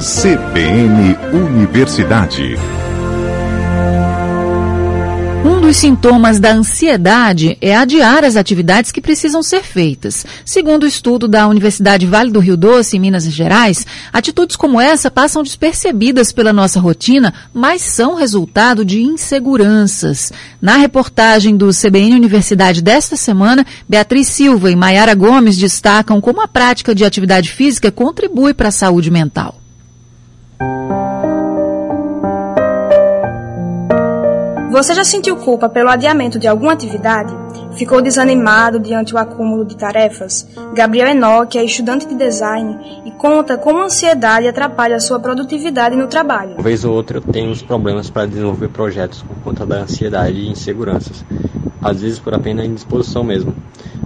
CBN Universidade. Um dos sintomas da ansiedade é adiar as atividades que precisam ser feitas. Segundo o estudo da Universidade Vale do Rio Doce, em Minas Gerais, atitudes como essa passam despercebidas pela nossa rotina, mas são resultado de inseguranças. Na reportagem do CBN Universidade desta semana, Beatriz Silva e Maiara Gomes destacam como a prática de atividade física contribui para a saúde mental. Você já sentiu culpa pelo adiamento de alguma atividade? Ficou desanimado diante o acúmulo de tarefas? Gabriel Enoch é estudante de design e conta como a ansiedade atrapalha a sua produtividade no trabalho. Uma vez ou outra eu tenho uns problemas para desenvolver projetos por conta da ansiedade e inseguranças. Às vezes por apenas indisposição mesmo.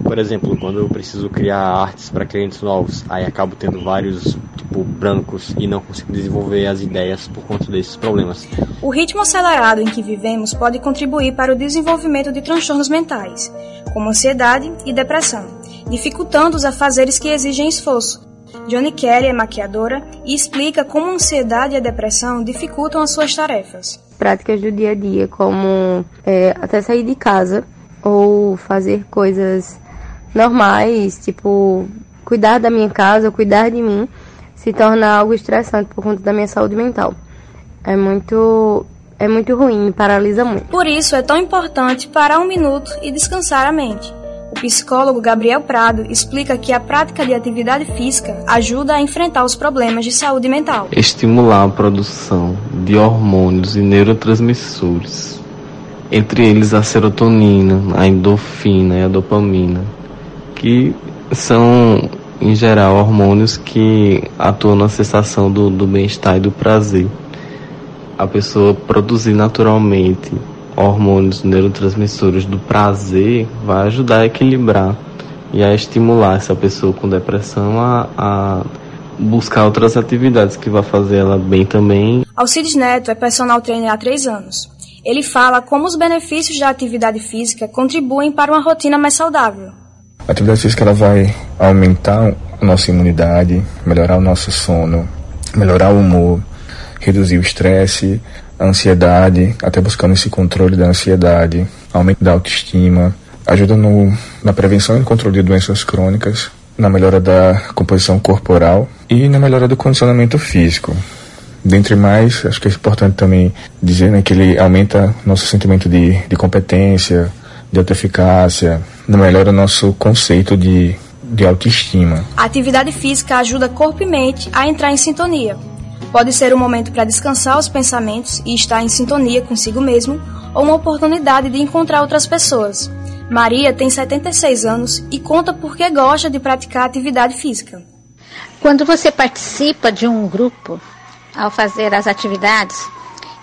Por exemplo, quando eu preciso criar artes para clientes novos, aí acabo tendo vários tipo brancos e não consigo desenvolver as ideias por conta desses problemas. O ritmo acelerado em que vivemos pode contribuir para o desenvolvimento de transtornos mentais, como ansiedade e depressão, dificultando os afazeres que exigem esforço. Johnny Kelly é maquiadora e explica como a ansiedade e a depressão dificultam as suas tarefas. Práticas do dia a dia, como é, até sair de casa ou fazer coisas normais, tipo cuidar da minha casa, cuidar de mim, se torna algo estressante por conta da minha saúde mental. É muito é muito ruim, me paralisa muito. Por isso é tão importante parar um minuto e descansar a mente. O psicólogo Gabriel Prado explica que a prática de atividade física ajuda a enfrentar os problemas de saúde mental. Estimular a produção de hormônios e neurotransmissores, entre eles a serotonina, a endorfina e a dopamina, que são, em geral, hormônios que atuam na sensação do, do bem-estar e do prazer. A pessoa produzir naturalmente hormônios neurotransmissores do prazer vai ajudar a equilibrar e a estimular essa pessoa com depressão a, a buscar outras atividades que vai fazer ela bem também. Alcides Neto é personal trainer há três anos. Ele fala como os benefícios da atividade física contribuem para uma rotina mais saudável. A atividade física ela vai aumentar a nossa imunidade, melhorar o nosso sono, melhorar o humor, reduzir o estresse, a ansiedade, até buscando esse controle da ansiedade, aumento da autoestima, ajuda no, na prevenção e no controle de doenças crônicas, na melhora da composição corporal e na melhora do condicionamento físico. Dentre mais, acho que é importante também dizer né, que ele aumenta nosso sentimento de, de competência, de autoeficácia, melhora o nosso conceito de, de autoestima. A atividade física ajuda corpo e mente a entrar em sintonia. Pode ser um momento para descansar os pensamentos e estar em sintonia consigo mesmo, ou uma oportunidade de encontrar outras pessoas. Maria tem 76 anos e conta por que gosta de praticar atividade física. Quando você participa de um grupo, ao fazer as atividades,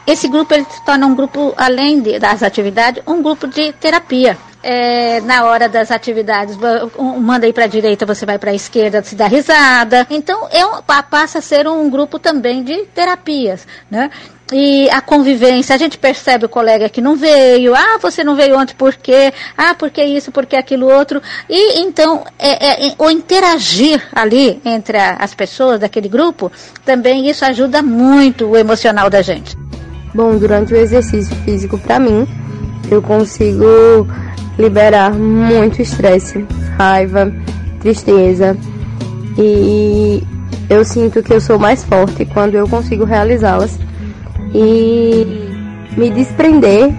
esse grupo ele se torna um grupo, além de, das atividades, um grupo de terapia. É, na hora das atividades, manda ir para a direita, você vai para a esquerda, se dá risada. Então, é um, passa a ser um grupo também de terapias, né? E a convivência, a gente percebe o colega que não veio, ah, você não veio ontem por quê? Ah, porque isso, porque aquilo outro. E então, é, é, o interagir ali entre a, as pessoas daquele grupo, também isso ajuda muito o emocional da gente. Bom, durante o exercício físico, para mim, eu consigo liberar muito estresse, raiva, tristeza e eu sinto que eu sou mais forte quando eu consigo realizá-las e me desprender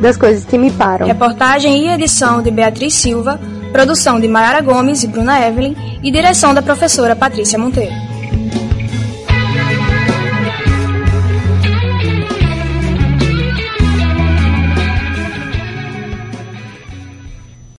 das coisas que me param. Reportagem e edição de Beatriz Silva, produção de Mayara Gomes e Bruna Evelyn e direção da professora Patrícia Monteiro.